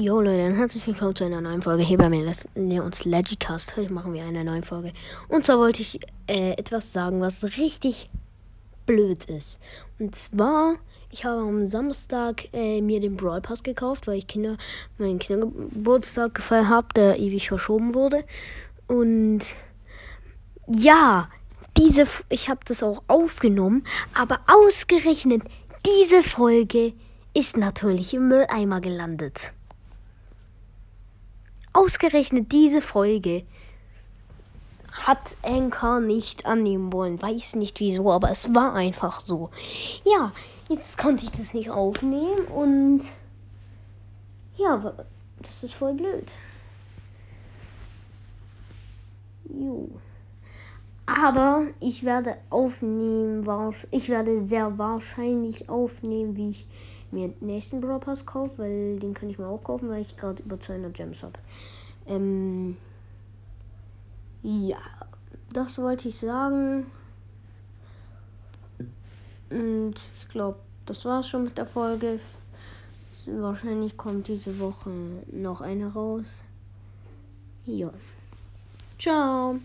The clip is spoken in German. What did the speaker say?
Jo Leute, dann herzlich willkommen zu einer neuen Folge hier bei mir Leons Legicast. Heute machen wir eine neue Folge. Und zwar wollte ich äh, etwas sagen, was richtig blöd ist. Und zwar, ich habe am Samstag äh, mir den Brawl Pass gekauft, weil ich Kinder, meinen Kindergeburtstag gefeiert habe, der ewig verschoben wurde. Und ja, diese, ich habe das auch aufgenommen, aber ausgerechnet diese Folge ist natürlich im Mülleimer gelandet. Ausgerechnet diese Folge hat Anchor nicht annehmen wollen. Weiß nicht wieso, aber es war einfach so. Ja, jetzt konnte ich das nicht aufnehmen und ja, das ist voll blöd. Jo. Aber ich werde aufnehmen, ich werde sehr wahrscheinlich aufnehmen, wie ich mir den nächsten Brawl Pass kaufe, weil den kann ich mir auch kaufen, weil ich gerade über 200 Gems habe. Ähm, ja, das wollte ich sagen. Und ich glaube, das war's schon mit der Folge. Wahrscheinlich kommt diese Woche noch eine raus. Ja. Ciao.